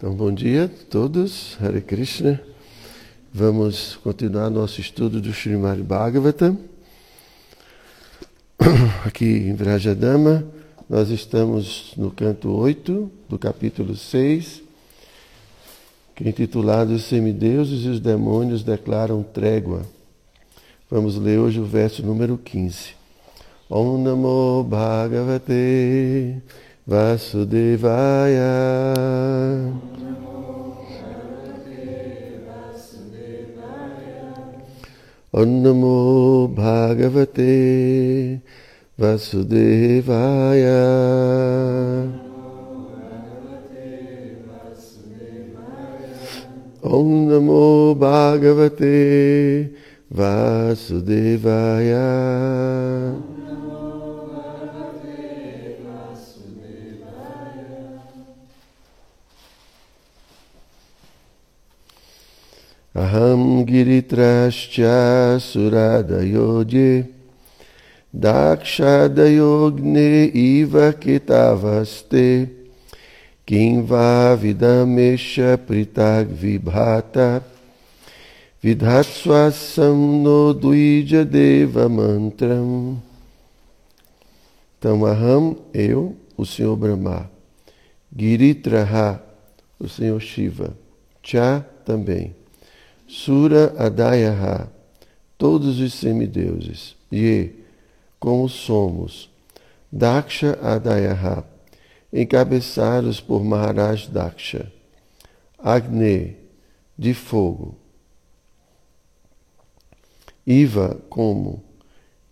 Então, bom dia a todos, Hare Krishna. Vamos continuar nosso estudo do Srimad Bhagavatam. Aqui em Vrajadama, nós estamos no canto 8 do capítulo 6, que é intitulado Os semideuses e os demônios declaram trégua. Vamos ler hoje o verso número 15. Om Namo Bhagavate Vasudevaya. Om Namo Bhagavate Vasudevaya. Om Namo Bhagavate Vasudevaya. Aham Giritrascha Suradayodye Dakshadayogne Iva Kitavaste Kimva Vidamesha Pritag Vibhata Vidhatswasam no Duija Deva Mantram Então, Aham, eu, o Senhor Brahma, Giritraha, o Senhor Shiva, Cha também. Sura Adayaha, todos os semideuses, Ye, como somos, Daksha Adayaha, encabeçados por Maharaj Daksha, Agne, de fogo, Iva, como,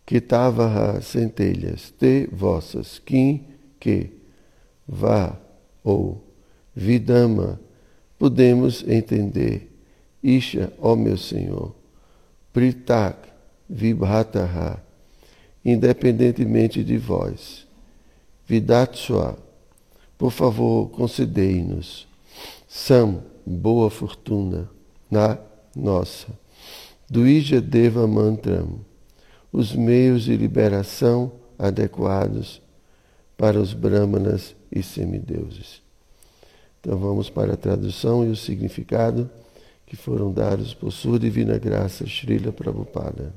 Kitavaha, centelhas, Te, vossas, Kim, que, Vá, ou, Vidama, podemos entender Isha, ó meu Senhor, Pritak, Vibhataha, independentemente de vós. Vidatsua, por favor, concedei-nos. Sam, boa fortuna, na nossa. Duija Deva Mantram, os meios de liberação adequados para os brahmanas e semideuses. Então vamos para a tradução e o significado que foram dados por sua divina graça, Srila Prabhupada.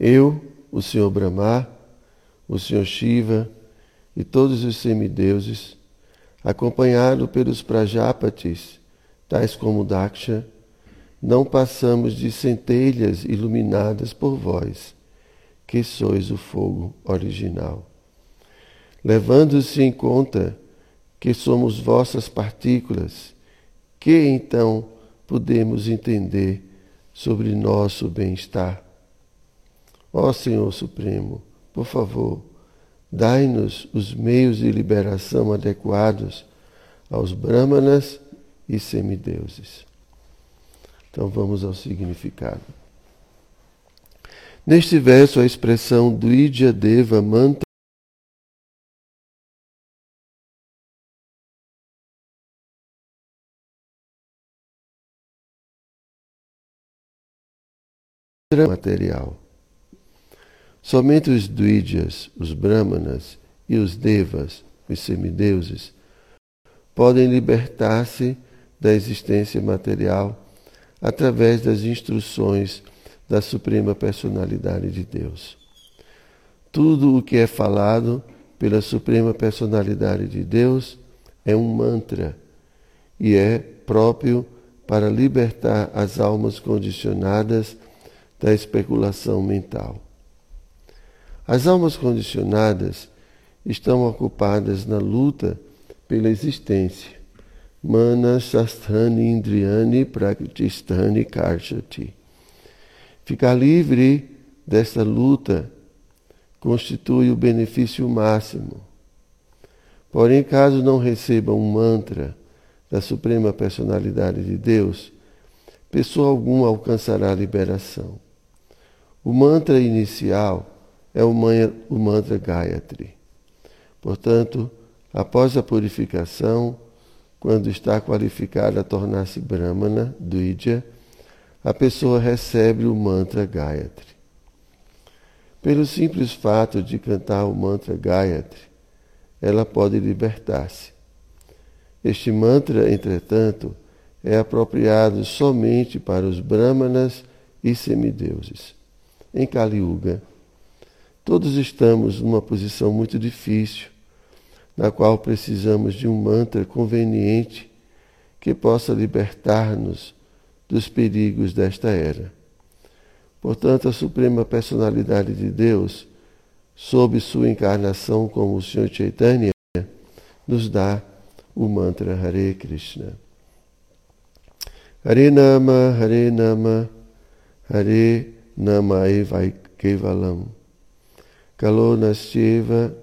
Eu, o Senhor Brahma, o Senhor Shiva e todos os semideuses, acompanhado pelos Prajapatis, tais como Daksha, não passamos de centelhas iluminadas por vós, que sois o fogo original. Levando-se em conta que somos vossas partículas, que então podemos entender sobre nosso bem-estar? Ó Senhor Supremo, por favor, dai-nos os meios de liberação adequados aos brahmanas e semideuses. Então vamos ao significado. Neste verso, a expressão Duidya Deva Mantra material. Somente os Dvidyas, os Brahmanas e os Devas, os semideuses, podem libertar-se da existência material através das instruções da Suprema Personalidade de Deus. Tudo o que é falado pela Suprema Personalidade de Deus é um mantra e é próprio para libertar as almas condicionadas da especulação mental. As almas condicionadas estão ocupadas na luta pela existência. Mana Shastrani Indriyani Praktistani Karshati. Ficar livre desta luta constitui o benefício máximo. Porém, caso não receba um mantra da Suprema Personalidade de Deus, pessoa alguma alcançará a liberação. O mantra inicial é o mantra Gayatri. Portanto, após a purificação, quando está qualificada a tornar-se Brahmana, Dvija, a pessoa recebe o mantra Gayatri. Pelo simples fato de cantar o mantra Gayatri, ela pode libertar-se. Este mantra, entretanto, é apropriado somente para os brahmanas e semideuses. Em Kali Yuga, todos estamos numa posição muito difícil, na qual precisamos de um mantra conveniente que possa libertar-nos dos perigos desta era. Portanto, a Suprema Personalidade de Deus, sob sua encarnação como o Senhor Chaitanya, nos dá o mantra Hare Krishna. Hare Nama, Hare Nama, Hare Nama Evai Kevalam. Kalo Nastyeva,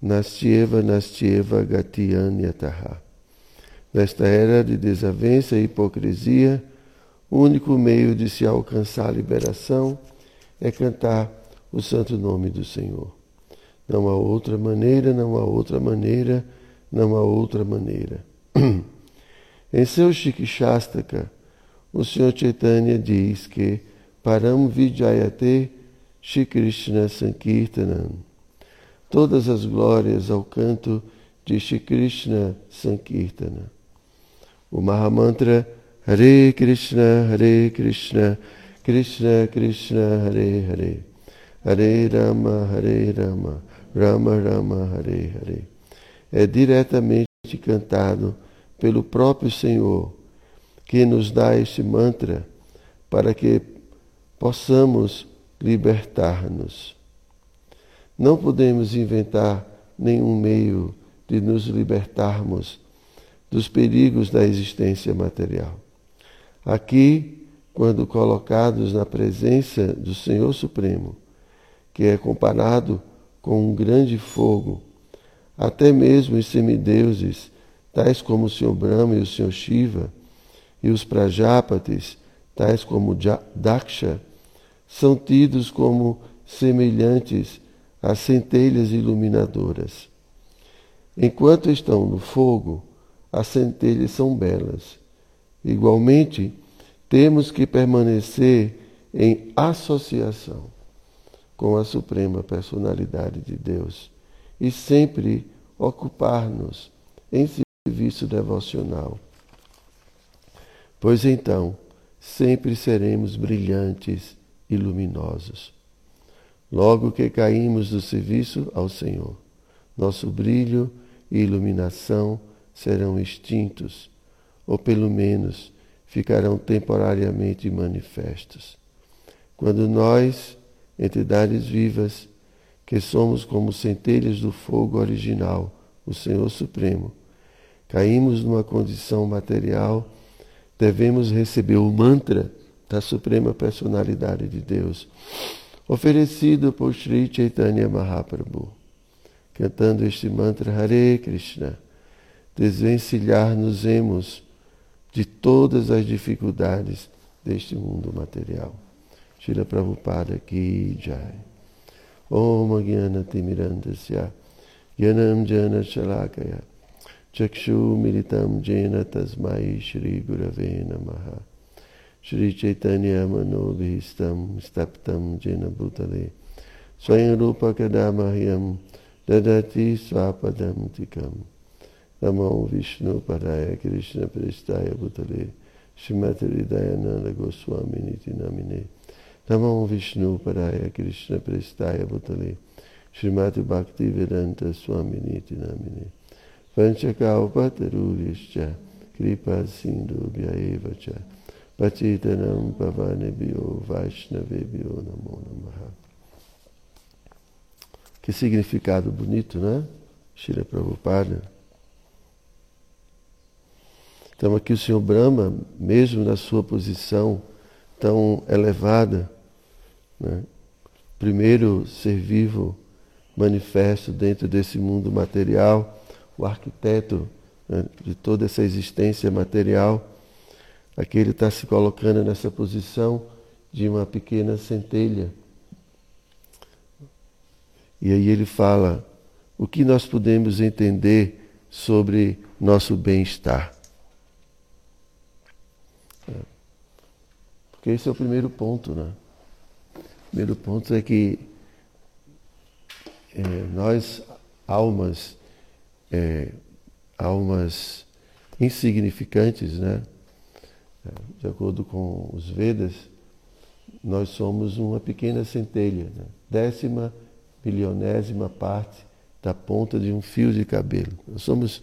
Nastyeva, Nastyeva Gatiyanyataha. Nesta era de desavença e hipocrisia, o único meio de se alcançar a liberação é cantar o santo nome do Senhor. Não há outra maneira, não há outra maneira, não há outra maneira. em seu Shikshastaka, o Senhor Chaitanya diz que Param Vijayate Shri Krishna Sankirtanam. Todas as glórias ao canto de Shri Krishna Sankirtana. O Mahamantra Hare Krishna, Hare Krishna, Krishna Krishna, Hare Hare, Hare Rama, Hare Rama, Rama Rama, Hare Hare. É diretamente cantado pelo próprio Senhor, que nos dá este mantra para que possamos libertar-nos. Não podemos inventar nenhum meio de nos libertarmos dos perigos da existência material. Aqui, quando colocados na presença do Senhor Supremo, que é comparado com um grande fogo, até mesmo os semideuses, tais como o Senhor Brahma e o Senhor Shiva, e os Prajapatis, tais como Daksha, são tidos como semelhantes a centelhas iluminadoras. Enquanto estão no fogo, as centelhas são belas. Igualmente, temos que permanecer em associação com a Suprema Personalidade de Deus e sempre ocupar-nos em serviço devocional. Pois então, sempre seremos brilhantes e luminosos. Logo que caímos do serviço ao Senhor, nosso brilho e iluminação serão extintos, ou pelo menos ficarão temporariamente manifestos. Quando nós, entidades vivas, que somos como centelhas do fogo original, o Senhor Supremo, caímos numa condição material, devemos receber o mantra da Suprema Personalidade de Deus, oferecido por Sri Chaitanya Mahaprabhu. Cantando este mantra Hare Krishna, desvencilhar-nos-emos de todas as dificuldades deste mundo material. Shila Prabhupada Ki Jai. Om Jnana Timirandasya Yanam Jana Shalakaya Chakshu Militam Jena Tasmai Shri Gurave Namaha Shri चैतन्य मनोभीष्टम स्तप्तम जिन भूतले स्वयं रूप कदा मह्यम ददति स्वापदम तिकम नमो विष्णु पराय कृष्ण प्रस्ताय भूतले श्रीमती हृदयानंद गोस्वामी नीति नमिने नमो विष्णु पराय कृष्ण प्रस्ताय भूतले श्रीमती भक्ति वेदंत स्वामी नीति नामिने पंचकावपत रूरिश्च कृपा सिंधु व्यय Pachitanam Pavanebhyo Vaishnavebhyo Namo Namaha Que significado bonito, né? Shira Prabhupada. Então aqui o Senhor Brahma, mesmo na sua posição tão elevada, né? primeiro ser vivo manifesto dentro desse mundo material, o arquiteto né, de toda essa existência material, aqui ele está se colocando nessa posição de uma pequena centelha. E aí ele fala o que nós podemos entender sobre nosso bem-estar. Porque esse é o primeiro ponto, né? O primeiro ponto é que é, nós, almas, é, almas insignificantes, né? De acordo com os Vedas, nós somos uma pequena centelha, né? décima milionésima parte da ponta de um fio de cabelo. Nós somos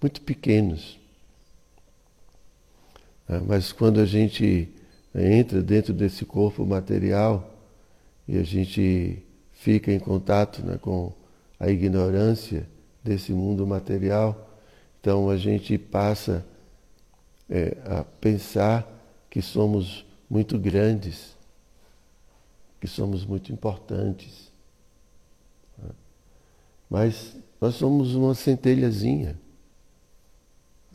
muito pequenos. Né? Mas quando a gente entra dentro desse corpo material e a gente fica em contato né, com a ignorância desse mundo material, então a gente passa é, a pensar que somos muito grandes, que somos muito importantes. Mas nós somos uma centelhazinha.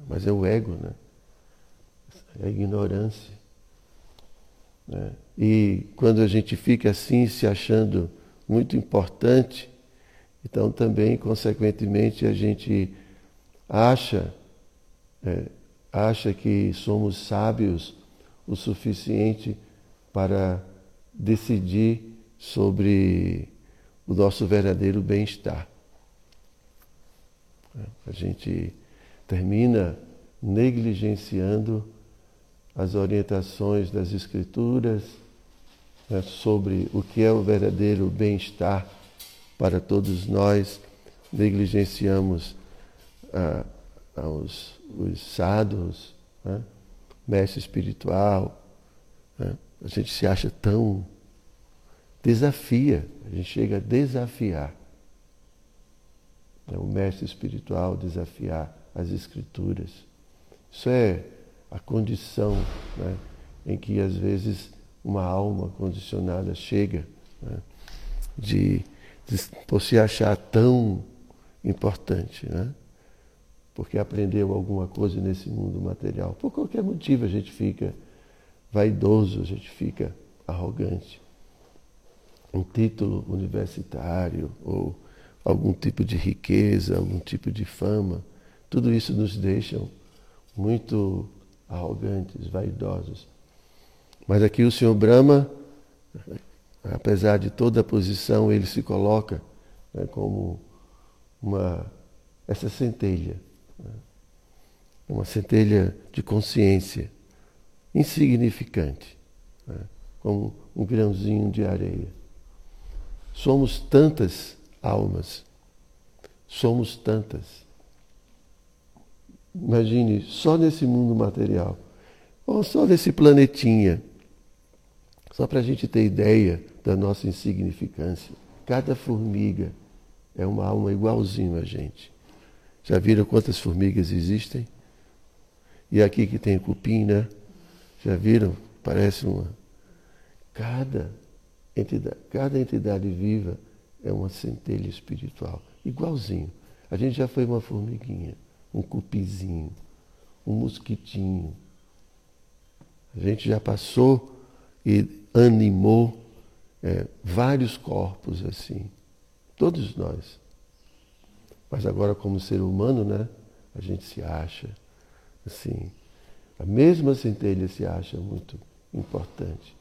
Mas é o ego, né? É a ignorância. Né? E quando a gente fica assim, se achando muito importante, então também, consequentemente, a gente acha, é, acha que somos sábios o suficiente para decidir sobre o nosso verdadeiro bem-estar. É, a gente termina negligenciando as orientações das Escrituras né, sobre o que é o verdadeiro bem-estar para todos nós, negligenciamos ah, os, os sadhus, né, mestre espiritual, né, a gente se acha tão. desafia, a gente chega a desafiar. Né, o mestre espiritual desafiar as Escrituras. Isso é a condição né, em que às vezes uma alma condicionada chega né, de, de, por se achar tão importante, né, porque aprendeu alguma coisa nesse mundo material. Por qualquer motivo a gente fica vaidoso, a gente fica arrogante. Um título universitário ou algum tipo de riqueza, algum tipo de fama, tudo isso nos deixa muito arrogantes, vaidosos. Mas aqui o Senhor Brahma, apesar de toda a posição, ele se coloca né, como uma essa centelha, uma centelha de consciência, insignificante, né, como um grãozinho de areia. Somos tantas almas, somos tantas. Imagine, só nesse mundo material, ou só nesse planetinha, só para a gente ter ideia da nossa insignificância. Cada formiga é uma alma igualzinho a gente. Já viram quantas formigas existem? E aqui que tem cupim, né? Já viram? Parece uma. Cada entidade, cada entidade viva é uma centelha espiritual, igualzinho. A gente já foi uma formiguinha um cupizinho, um mosquitinho. A gente já passou e animou é, vários corpos assim, todos nós. Mas agora, como ser humano, né, a gente se acha assim, a mesma centelha se acha muito importante.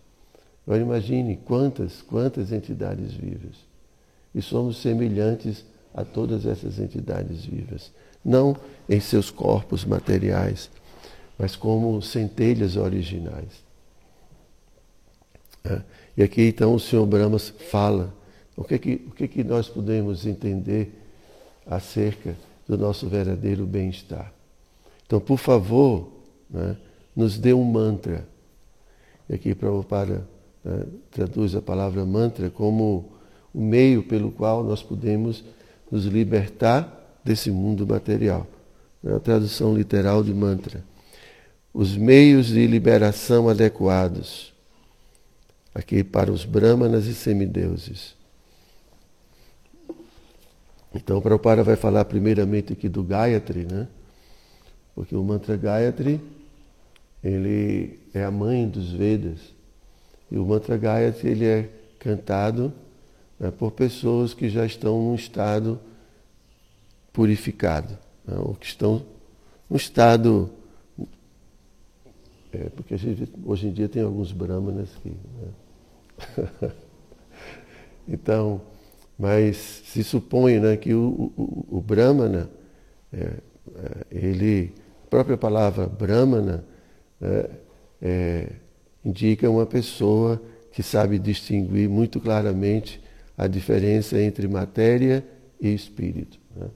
Agora imagine quantas, quantas entidades vivas. E somos semelhantes a todas essas entidades vivas não em seus corpos materiais, mas como centelhas originais. É. E aqui então o Senhor Brahmas fala o que, que, o que, que nós podemos entender acerca do nosso verdadeiro bem-estar. Então, por favor, né, nos dê um mantra. E aqui Prabhupada né, traduz a palavra mantra como o meio pelo qual nós podemos nos libertar desse mundo material. É a tradução literal de mantra. Os meios de liberação adequados. Aqui para os brahmanas e semideuses. Então o Prabhupada vai falar primeiramente aqui do Gayatri, né? Porque o mantra Gayatri, ele é a mãe dos Vedas. E o mantra Gayatri, ele é cantado né, por pessoas que já estão num estado purificado, né? ou que estão no estado. É, porque gente, hoje em dia tem alguns brahmanas que. Né? então, mas se supõe né, que o, o, o brahmana, é, é, ele própria palavra Brahmana é, é, indica uma pessoa que sabe distinguir muito claramente a diferença entre matéria e espírito. Né?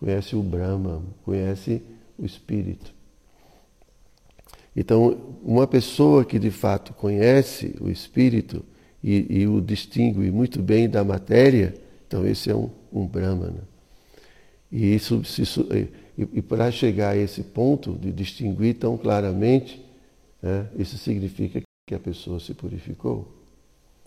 Conhece o Brahma, conhece o espírito. Então, uma pessoa que de fato conhece o espírito e, e o distingue muito bem da matéria, então esse é um, um Brahmana. E, isso, se, e, e para chegar a esse ponto de distinguir tão claramente, né, isso significa que a pessoa se purificou.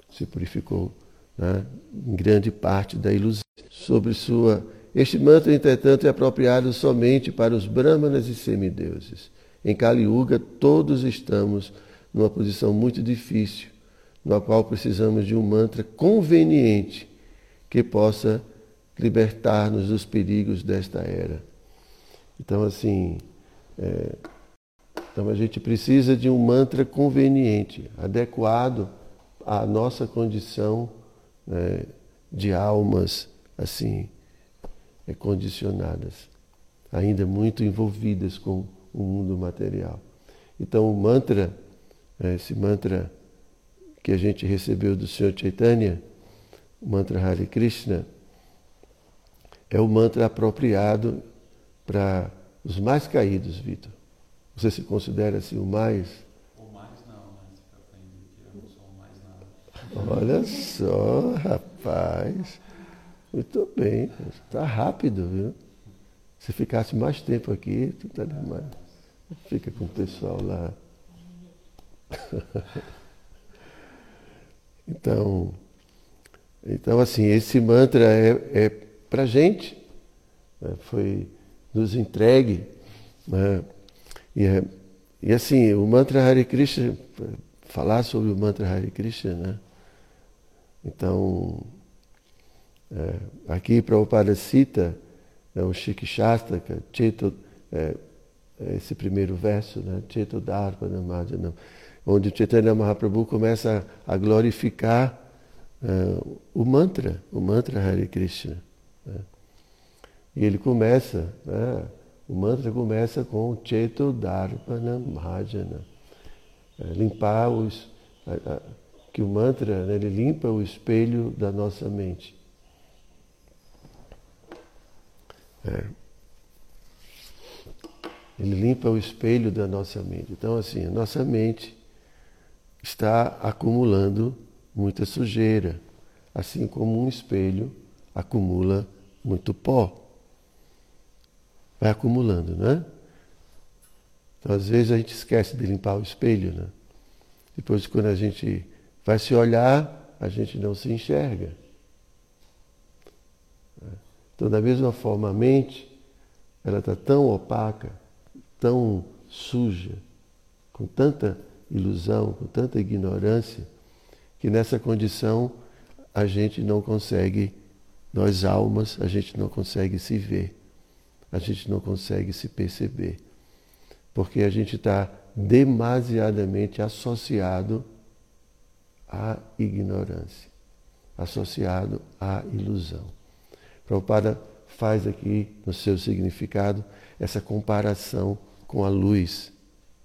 Se purificou né, em grande parte da ilusão. Sobre sua. Este mantra, entretanto, é apropriado somente para os brahmanas e semideuses. Em Kali Yuga, todos estamos numa posição muito difícil, na qual precisamos de um mantra conveniente que possa libertar-nos dos perigos desta era. Então, assim, é, então a gente precisa de um mantra conveniente, adequado à nossa condição né, de almas, assim, é, condicionadas, ainda muito envolvidas com o mundo material. Então, o mantra, é, esse mantra que a gente recebeu do Senhor Chaitanya, o mantra Hare Krishna, é o mantra apropriado para os mais caídos, Vitor. Você se considera assim o mais? O mais não, mas eu aprendi que eu não sou o mais nada. Olha só, rapaz. Muito bem. Está rápido, viu? Se ficasse mais tempo aqui, tu tá demais. Fica com o pessoal lá. Então, então assim, esse mantra é, é para gente, né? foi nos entregue. Né? E, é, e assim, o mantra Hare Krishna, falar sobre o mantra Hare Krishna, né? Então, é, aqui Prabhupada cita é, o Shikshastaka, Cheto, é, é, esse primeiro verso, né? Cheto Dharpana Madhyanam, onde Chaitanya Mahaprabhu começa a glorificar é, o mantra, o mantra Hare Krishna. Né? E ele começa, né? o mantra começa com Cheto Dharpana Mahajana. É, limpar os. A, a, que o mantra né, ele limpa o espelho da nossa mente. É. Ele limpa o espelho da nossa mente. Então, assim, a nossa mente está acumulando muita sujeira, assim como um espelho acumula muito pó. Vai acumulando, né? Então, às vezes a gente esquece de limpar o espelho, né? Depois, quando a gente vai se olhar, a gente não se enxerga. Então, da mesma forma, a mente, ela está tão opaca, tão suja, com tanta ilusão, com tanta ignorância, que nessa condição a gente não consegue, nós almas, a gente não consegue se ver, a gente não consegue se perceber, porque a gente está demasiadamente associado à ignorância, associado à ilusão. Prabhupada faz aqui, no seu significado, essa comparação com a luz.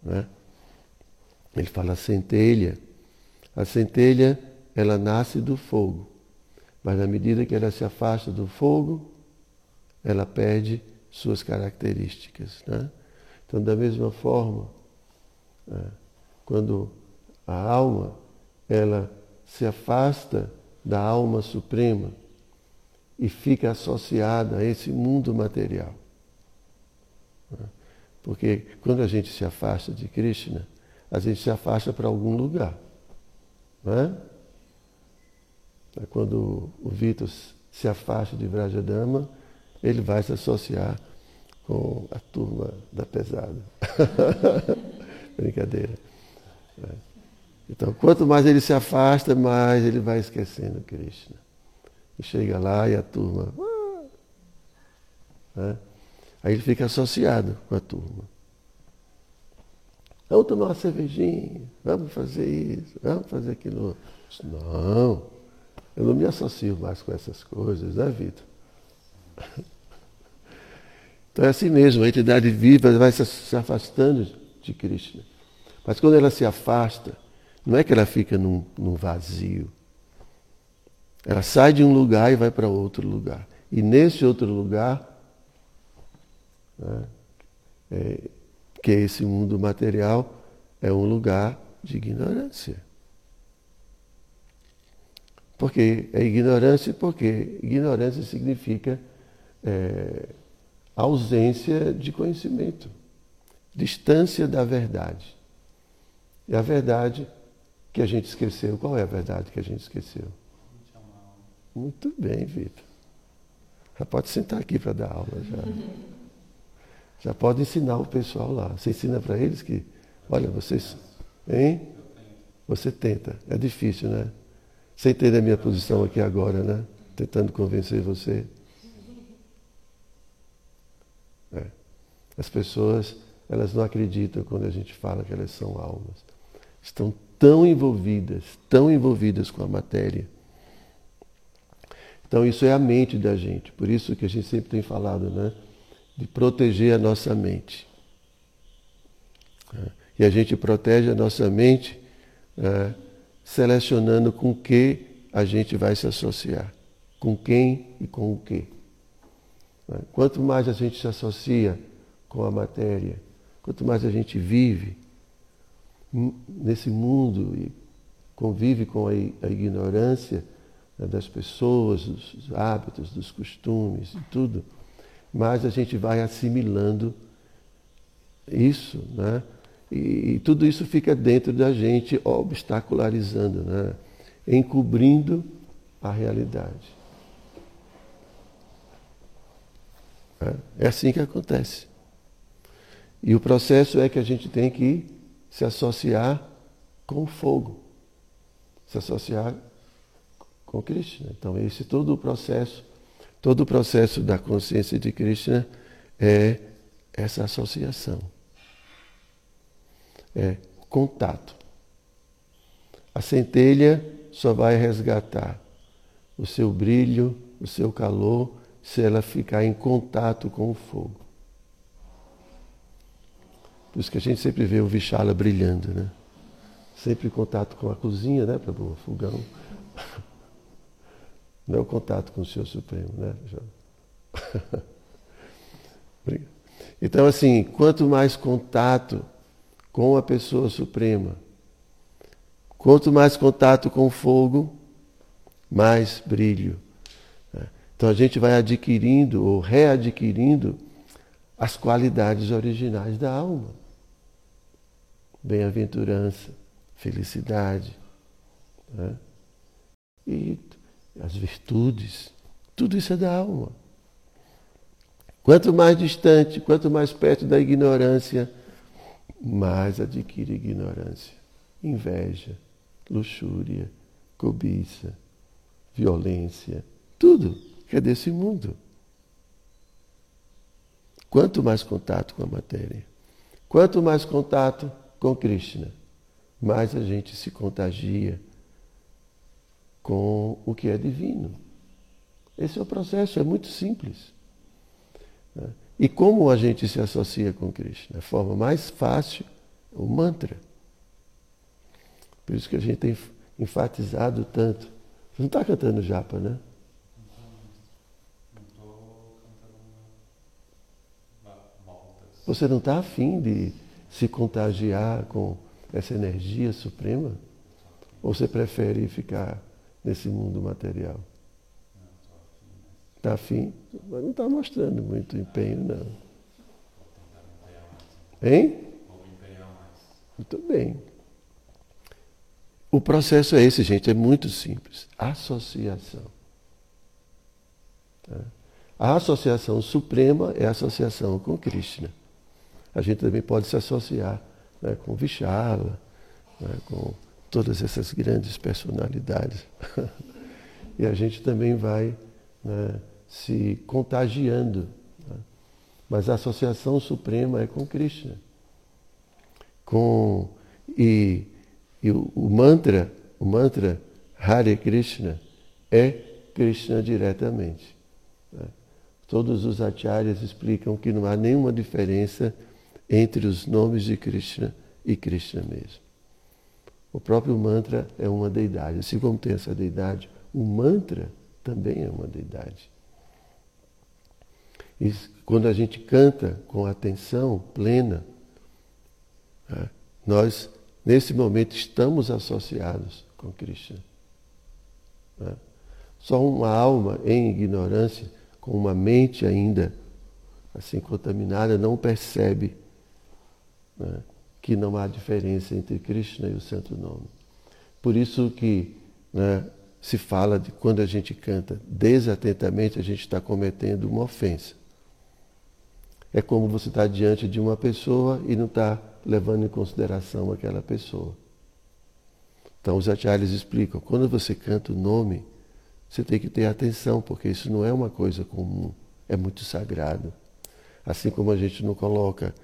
Né? Ele fala centelha. A centelha, ela nasce do fogo, mas na medida que ela se afasta do fogo, ela perde suas características. Né? Então, da mesma forma, é, quando a alma ela se afasta da alma suprema e fica associada a esse mundo material. Né? Porque quando a gente se afasta de Krishna, a gente se afasta para algum lugar. Não é? quando o Vitor se afasta de Vrajadama, ele vai se associar com a turma da pesada. Brincadeira. É. Então, quanto mais ele se afasta, mais ele vai esquecendo Krishna. E chega lá e a turma. Ah, Aí ele fica associado com a turma. Vamos tomar uma cervejinha, vamos fazer isso, vamos fazer aquilo. Não, eu não me associo mais com essas coisas, né, Vitor? Então é assim mesmo, a entidade viva vai se afastando de Krishna. Mas quando ela se afasta, não é que ela fica num, num vazio. Ela sai de um lugar e vai para outro lugar. E nesse outro lugar, né, é, que esse mundo material, é um lugar de ignorância. Porque é ignorância, porque ignorância significa é, ausência de conhecimento, distância da verdade. E a verdade que a gente esqueceu, qual é a verdade que a gente esqueceu? Muito bem, Vitor. Já pode sentar aqui para dar aula já. Já pode ensinar o pessoal lá. Você ensina para eles que, olha, vocês, hein? Você tenta. É difícil, né? Você entende a minha posição aqui agora, né? Tentando convencer você. É. As pessoas, elas não acreditam quando a gente fala que elas são almas. Estão tão envolvidas, tão envolvidas com a matéria. Então isso é a mente da gente. Por isso que a gente sempre tem falado, né? De proteger a nossa mente. E a gente protege a nossa mente né, selecionando com que a gente vai se associar. Com quem e com o que. Quanto mais a gente se associa com a matéria, quanto mais a gente vive nesse mundo e convive com a, ignorância né, das pessoas, dos hábitos, dos costumes e tudo, mais a gente vai assimilando isso, né? E, e, tudo isso fica dentro da gente, obstacularizando, né? encobrindo a realidade. É, é assim que acontece. E o processo é que a gente tem que se associar com o fogo, se associar com Krishna. Então, esse todo o processo, todo o processo da consciência de Krishna é essa associação. É contato. A centelha só vai resgatar o seu brilho, o seu calor, se ela ficar em contato com o fogo. Por isso que a gente sempre vê o Vichala brilhando, né? Sempre em contato com a cozinha, né, para o fogão. Não o contato com o Senhor Supremo, né? então, assim, quanto mais contato com a pessoa suprema, quanto mais contato com o fogo, mais brilho. Né? Então a gente vai adquirindo ou readquirindo as qualidades originais da alma bem-aventurança, felicidade. Né? E as virtudes, tudo isso é da alma. Quanto mais distante, quanto mais perto da ignorância, mais adquire ignorância, inveja, luxúria, cobiça, violência, tudo que é desse mundo. Quanto mais contato com a matéria, quanto mais contato com Krishna, mais a gente se contagia com o que é divino. Esse é o processo, é muito simples. Né? E como a gente se associa com Krishna? A forma mais fácil é o mantra. Por isso que a gente tem enfatizado tanto. Você não está cantando japa, né? Você não está afim de se contagiar com essa energia suprema? Ou você prefere ficar nesse mundo material? Está afim? Mas não está mostrando muito empenho, não. Hein? Muito bem. O processo é esse, gente, é muito simples. Associação. Tá? A associação suprema é a associação com Krishna a gente também pode se associar né, com Vichala, né, com todas essas grandes personalidades. e a gente também vai né, se contagiando. Né. Mas a associação suprema é com Krishna. Com, e e o, o mantra, o mantra Hare Krishna é Krishna diretamente. Né. todos os acharyas explicam que não há nenhuma diferença entre os nomes de Krishna e Krishna mesmo. O próprio mantra é uma deidade. Assim como tem essa deidade, o mantra também é uma deidade. E quando a gente canta com atenção plena, né, nós, nesse momento, estamos associados com Krishna. Né. Só uma alma em ignorância, com uma mente ainda assim contaminada, não percebe né, que não há diferença entre Krishna e o Santo Nome. Por isso que né, se fala de quando a gente canta desatentamente, a gente está cometendo uma ofensa. É como você estar tá diante de uma pessoa e não está levando em consideração aquela pessoa. Então os acharyas explicam, quando você canta o nome, você tem que ter atenção, porque isso não é uma coisa comum, é muito sagrado. Assim como a gente não coloca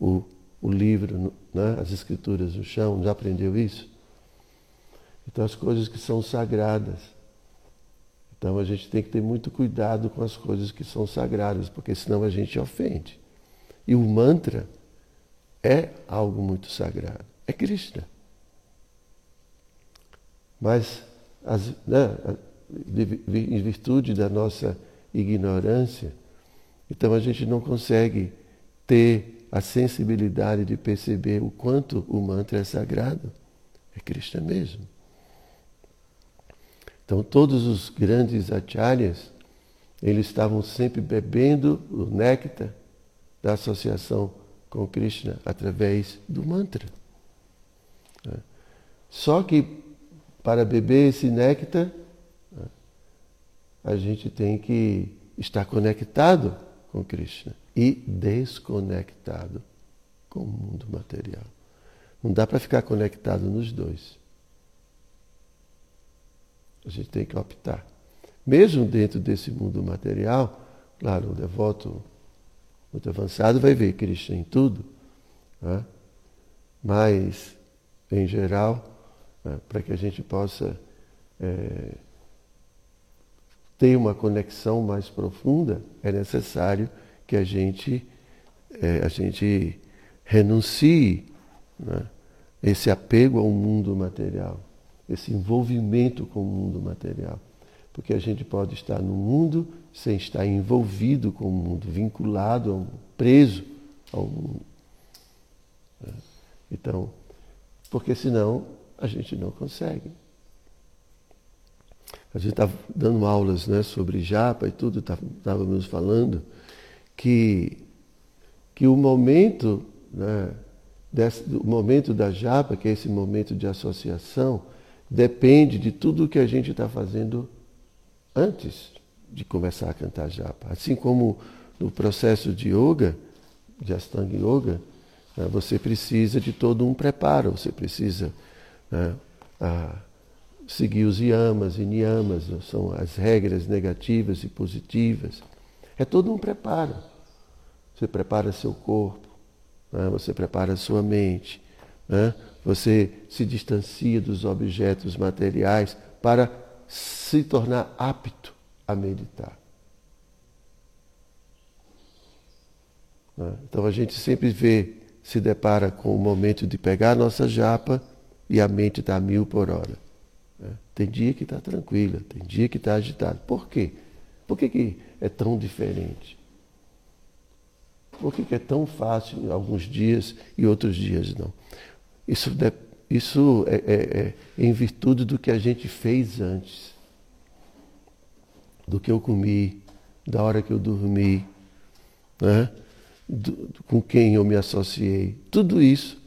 o, o livro, né, as escrituras no chão, já aprendeu isso? Então, as coisas que são sagradas. Então, a gente tem que ter muito cuidado com as coisas que são sagradas, porque senão a gente ofende. E o mantra é algo muito sagrado. É Krishna. Mas, as, né, em virtude da nossa ignorância, então a gente não consegue ter a sensibilidade de perceber o quanto o mantra é sagrado. É Krishna mesmo. Então todos os grandes acharyas, eles estavam sempre bebendo o néctar da associação com Krishna através do mantra. Né? Só que para beber esse néctar, né, a gente tem que estar conectado com Krishna e desconectado com o mundo material. Não dá para ficar conectado nos dois. A gente tem que optar. Mesmo dentro desse mundo material, claro, o devoto muito avançado vai ver Krishna em tudo, né? mas, em geral, né, para que a gente possa é, ter uma conexão mais profunda, é necessário que a gente, é, a gente renuncie né, esse apego ao mundo material esse envolvimento com o mundo material. Porque a gente pode estar no mundo sem estar envolvido com o mundo, vinculado, ao, preso ao mundo. Né? Então, porque senão a gente não consegue. A gente estava dando aulas né, sobre japa e tudo, estávamos falando que, que o momento, né, desse, o momento da japa, que é esse momento de associação, depende de tudo que a gente está fazendo antes de começar a cantar japa. Assim como no processo de yoga, de Astanga Yoga, né, você precisa de todo um preparo, você precisa né, a, seguir os yamas e niyamas, né, são as regras negativas e positivas. É todo um preparo. Você prepara seu corpo, né, você prepara sua mente, né, você se distancia dos objetos materiais para se tornar apto a meditar. Né? Então a gente sempre vê, se depara com o momento de pegar a nossa japa e a mente está a mil por hora. Né? Tem dia que está tranquila, tem dia que está agitado. Por quê? Por que, que é tão diferente? Por que, é tão fácil alguns dias e outros dias não? Isso, isso é, é, é em virtude do que a gente fez antes. Do que eu comi, da hora que eu dormi, né? Do, com quem eu me associei. Tudo isso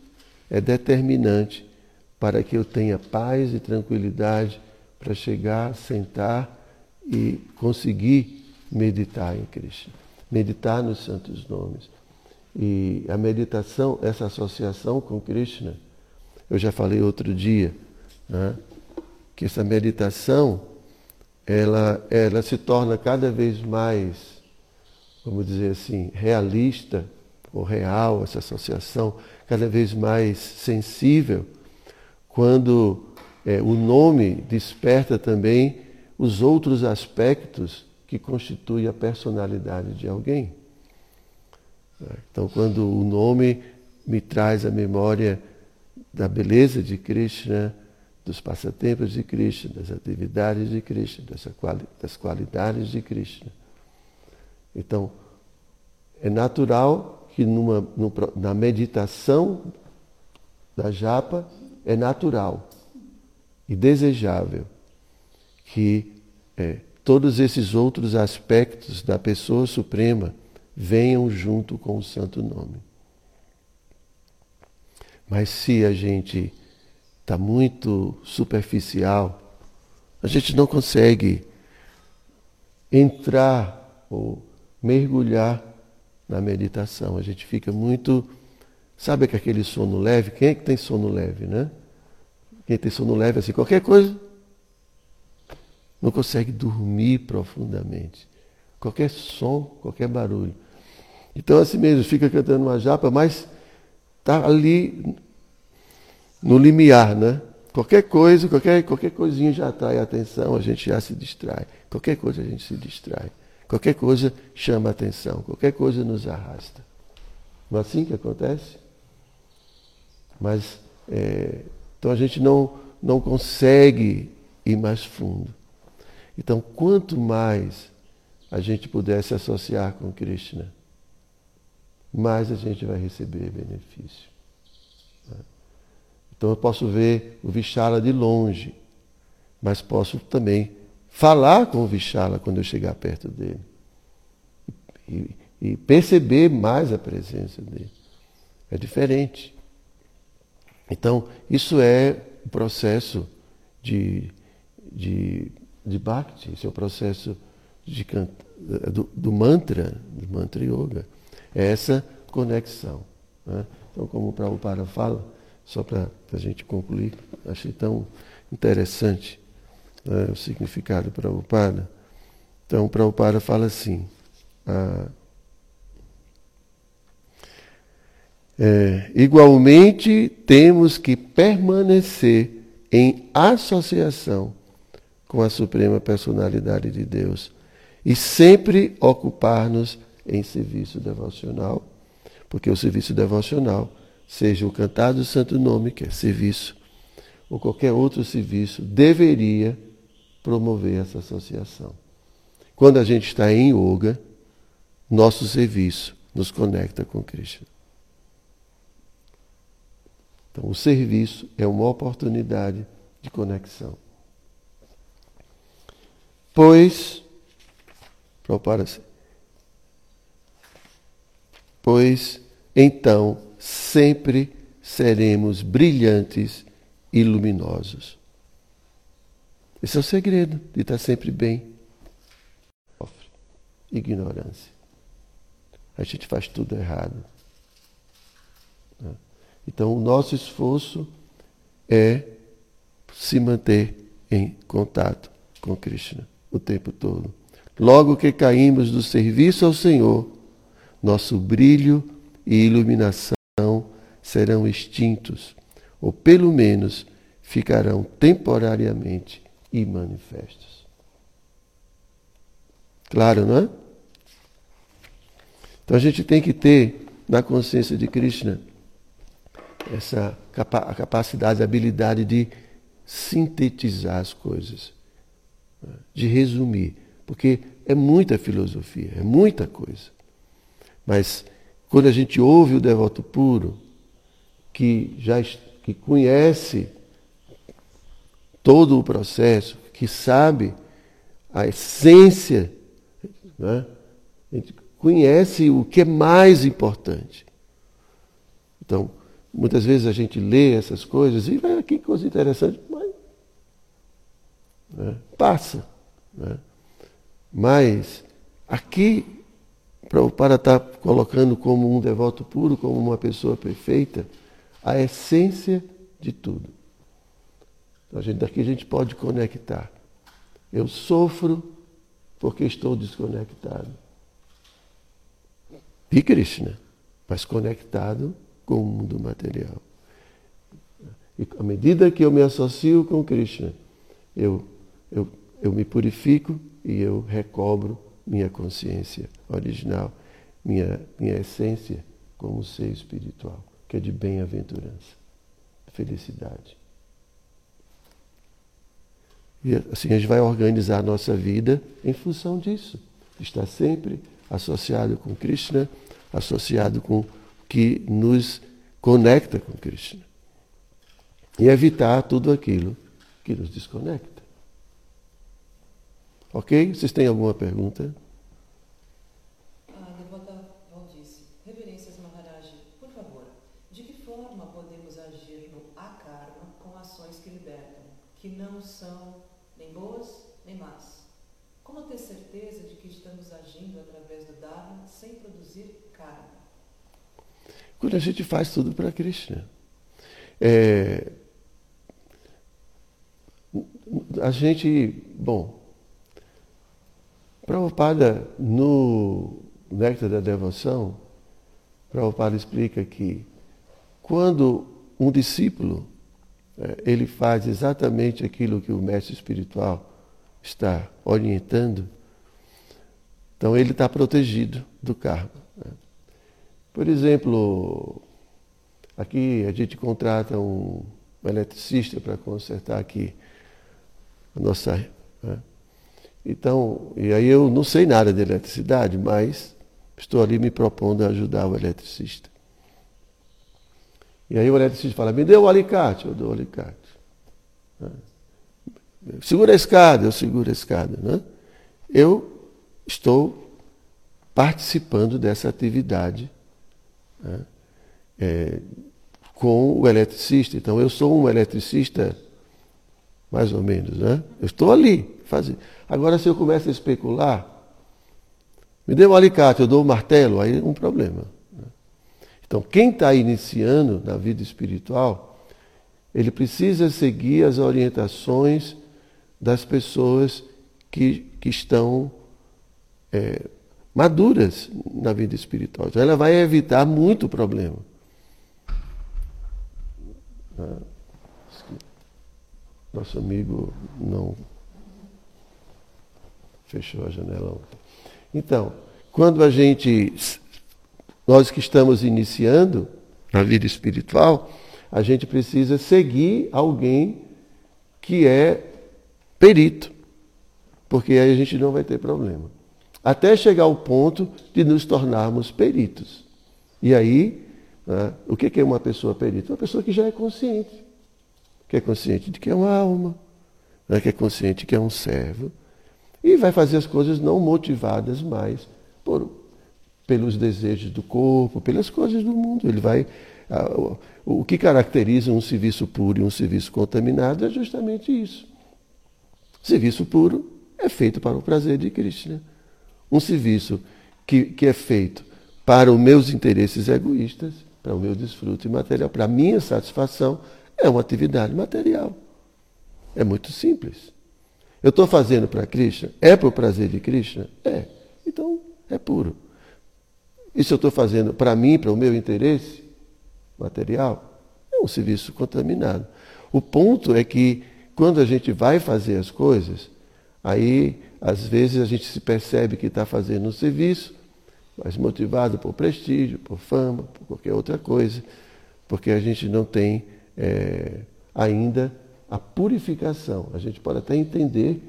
é determinante para que eu tenha paz e tranquilidade para chegar, sentar e conseguir meditar em Cristo, meditar nos santos nomes. E a meditação, essa associação com Krishna, eu já falei outro dia, né, que essa meditação ela, ela se torna cada vez mais, vamos dizer assim, realista ou real, essa associação, cada vez mais sensível, quando é, o nome desperta também os outros aspectos que constitui a personalidade de alguém. Então, quando o nome me traz a memória da beleza de Krishna, dos passatempos de Krishna, das atividades de Krishna, das qualidades de Krishna. Então, é natural que numa, na meditação da japa, é natural e desejável que é, todos esses outros aspectos da pessoa suprema venham junto com o santo nome. Mas se a gente está muito superficial, a gente não consegue entrar ou mergulhar na meditação. A gente fica muito. Sabe que aquele sono leve? Quem é que tem sono leve, né? Quem tem sono leve assim, qualquer coisa, não consegue dormir profundamente. Qualquer som, qualquer barulho. Então, assim mesmo, fica cantando uma japa, mas está ali no limiar, né? Qualquer coisa, qualquer, qualquer coisinha já atrai a atenção, a gente já se distrai. Qualquer coisa a gente se distrai. Qualquer coisa chama a atenção, qualquer coisa nos arrasta. Não é assim que acontece? Mas, é, então a gente não, não consegue ir mais fundo. Então, quanto mais a gente puder se associar com Krishna, mais a gente vai receber benefício. Então eu posso ver o Vichala de longe, mas posso também falar com o Vichala quando eu chegar perto dele. E, e perceber mais a presença dele. É diferente. Então, isso é o processo de, de de Bhakti, esse é o processo de, do, do, mantra, do mantra yoga. É essa conexão. Né? Então, como o Prabhupada fala, só para a gente concluir, achei tão interessante né, o significado do Prabhupada. Então, o Prabhupada fala assim. Ah, é, igualmente, temos que permanecer em associação com a suprema personalidade de Deus e sempre ocupar-nos em serviço devocional, porque o serviço devocional, seja o cantar do santo nome, que é serviço, ou qualquer outro serviço, deveria promover essa associação. Quando a gente está em yoga, nosso serviço nos conecta com Krishna. Então, o serviço é uma oportunidade de conexão. Pois, prepara-se. Pois então sempre seremos brilhantes e luminosos. Esse é o segredo de estar sempre bem. Ignorância. A gente faz tudo errado. Né? Então, o nosso esforço é se manter em contato com Krishna o tempo todo. Logo que caímos do serviço ao Senhor, nosso brilho e iluminação serão extintos, ou pelo menos ficarão temporariamente imanifestos. Claro, não é? Então a gente tem que ter na consciência de Krishna essa a capacidade, a habilidade de sintetizar as coisas de resumir, porque é muita filosofia, é muita coisa. Mas quando a gente ouve o devoto puro, que já que conhece todo o processo, que sabe a essência, né? a gente conhece o que é mais importante. Então, muitas vezes a gente lê essas coisas e vai, que coisa interessante, né? passa. Né? Mas aqui, para estar tá colocando como um devoto puro, como uma pessoa perfeita, a essência de tudo. Então, a gente, daqui a gente pode conectar. Eu sofro porque estou desconectado. De Krishna, mas conectado com o mundo material. E à medida que eu me associo com Krishna, eu eu, eu me purifico e eu recobro minha consciência original, minha, minha essência como ser espiritual, que é de bem-aventurança, felicidade. E assim a gente vai organizar a nossa vida em função disso. Estar sempre associado com Krishna, associado com o que nos conecta com Krishna. E evitar tudo aquilo que nos desconecta. Ok? Vocês têm alguma pergunta? A devota Valdice, Reverências Maharaj, por favor, de que forma podemos agir no akarma com ações que libertam, que não são nem boas nem más? Como ter certeza de que estamos agindo através do Dharma sem produzir karma? Quando a gente faz tudo para Krishna. É, a gente, bom, Prabhupada, no Néctar da Devoção, Prabhupada explica que quando um discípulo é, ele faz exatamente aquilo que o mestre espiritual está orientando, então ele está protegido do karma. Né? Por exemplo, aqui a gente contrata um eletricista para consertar aqui a nossa. Né? Então, e aí eu não sei nada de eletricidade, mas estou ali me propondo a ajudar o eletricista. E aí o eletricista fala, me dê o alicate, eu dou o alicate. Né? Segura a escada, eu seguro a escada. Né? Eu estou participando dessa atividade né? é, com o eletricista. Então eu sou um eletricista, mais ou menos, né? Eu estou ali fazendo. Agora, se eu começo a especular, me dê um alicate, eu dou um martelo, aí é um problema. Né? Então, quem está iniciando na vida espiritual, ele precisa seguir as orientações das pessoas que, que estão é, maduras na vida espiritual. Então, ela vai evitar muito problema. Né? Nosso amigo não Fechou a janela ontem. Então, quando a gente, nós que estamos iniciando na vida espiritual, a gente precisa seguir alguém que é perito, porque aí a gente não vai ter problema. Até chegar ao ponto de nos tornarmos peritos. E aí, né, o que é uma pessoa perita? Uma pessoa que já é consciente. Que é consciente de que é uma alma, né, que é consciente de que é um servo e vai fazer as coisas não motivadas mais por, pelos desejos do corpo, pelas coisas do mundo. Ele vai. O que caracteriza um serviço puro e um serviço contaminado é justamente isso. Serviço puro é feito para o prazer de Krishna. Um serviço que, que é feito para os meus interesses egoístas, para o meu desfrute material, para a minha satisfação, é uma atividade material. É muito simples. Eu estou fazendo para Krishna? É para o prazer de Krishna? É. Então, é puro. E se eu estou fazendo para mim, para o meu interesse material? É um serviço contaminado. O ponto é que, quando a gente vai fazer as coisas, aí, às vezes, a gente se percebe que está fazendo um serviço, mas motivado por prestígio, por fama, por qualquer outra coisa, porque a gente não tem é, ainda a purificação. A gente pode até entender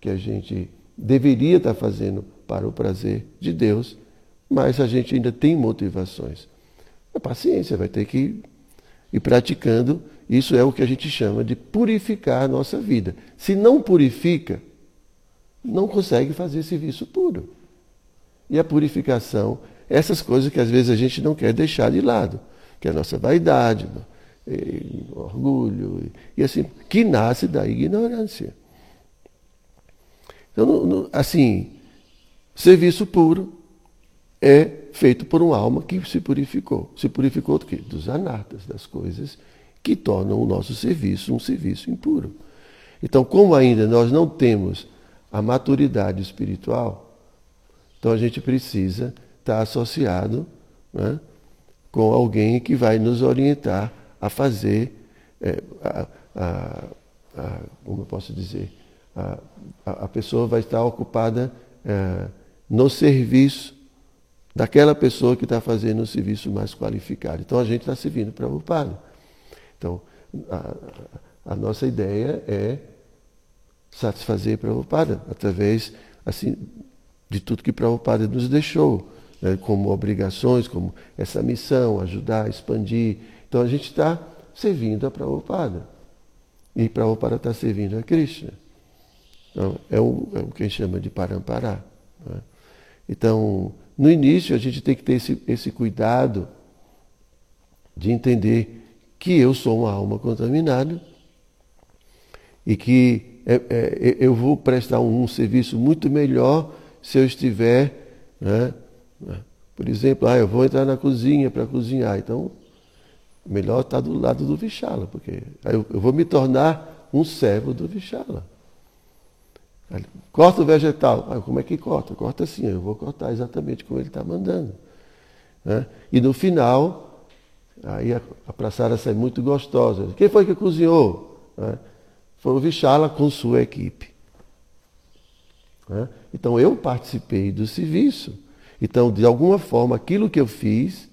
que a gente deveria estar fazendo para o prazer de Deus, mas a gente ainda tem motivações. A paciência vai ter que ir praticando. Isso é o que a gente chama de purificar a nossa vida. Se não purifica, não consegue fazer serviço puro. E a purificação, essas coisas que às vezes a gente não quer deixar de lado, que é a nossa vaidade, e orgulho, e assim, que nasce da ignorância. Então, assim, serviço puro é feito por uma alma que se purificou. Se purificou do quê? Dos anartas, das coisas que tornam o nosso serviço um serviço impuro. Então, como ainda nós não temos a maturidade espiritual, então a gente precisa estar associado né, com alguém que vai nos orientar a fazer, é, a, a, a, como eu posso dizer, a, pessoa vai estar ocupada é, no serviço daquela pessoa que está fazendo o serviço mais qualificado. Então a gente está servindo para o Padre. Então a, nossa ideia é satisfazer Prabhupada através assim, de tudo que Prabhupada nos deixou, né, como obrigações, como essa missão, ajudar, expandir. Então a gente está servindo a Prabhupada. E Prabhupada está servindo a Krishna. Então, é, o, é o que a gente chama de parampará. Né? Então, no início, a gente tem que ter esse, esse cuidado de entender que eu sou uma alma contaminada e que é, é, eu vou prestar um, serviço muito melhor se eu estiver, né, por exemplo, ah, eu vou entrar na cozinha para cozinhar, então melhor estar do lado do Vichala, porque eu, eu vou me tornar um servo do Vichala. Corta o vegetal. Ah, como é que corta? Corta assim, eu vou cortar exatamente como ele está mandando. Né? E no final, aí a, a praçada sai muito gostosa. Quem foi que cozinhou? Né? Foi o Vichala com sua equipe. Né? Então eu participei do serviço. Então, de alguma forma, aquilo que eu fiz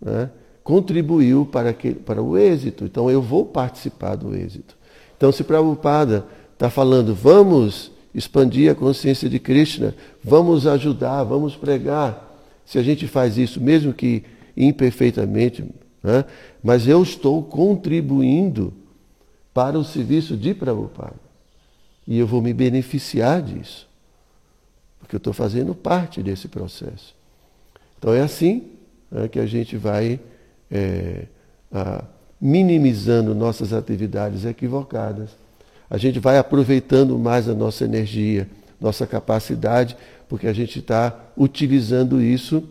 né, contribuiu para, que, para o êxito. Então eu vou participar do êxito. Então, se Prabhupada está falando, vamos expandir a consciência de Krishna, vamos ajudar, vamos pregar. Se a gente faz isso, mesmo que imperfeitamente, né? mas eu estou contribuindo para o serviço de Prabhupada. E eu vou me beneficiar disso, porque eu estou fazendo parte desse processo. Então é assim né, que a gente vai é, a, minimizando nossas atividades equivocadas a gente vai aproveitando mais a nossa energia, nossa capacidade, porque a gente está utilizando isso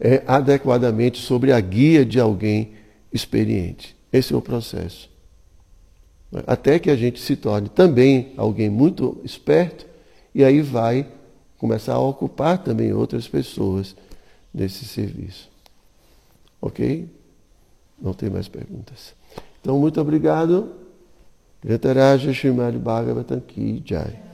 é, adequadamente sobre a guia de alguém experiente. Esse é o processo. Até que a gente se torne também alguém muito esperto e aí vai começar a ocupar também outras pessoas nesse serviço. Ok? Não tem mais perguntas. Então, muito obrigado. Srimad Bhagavatam Ki Jai.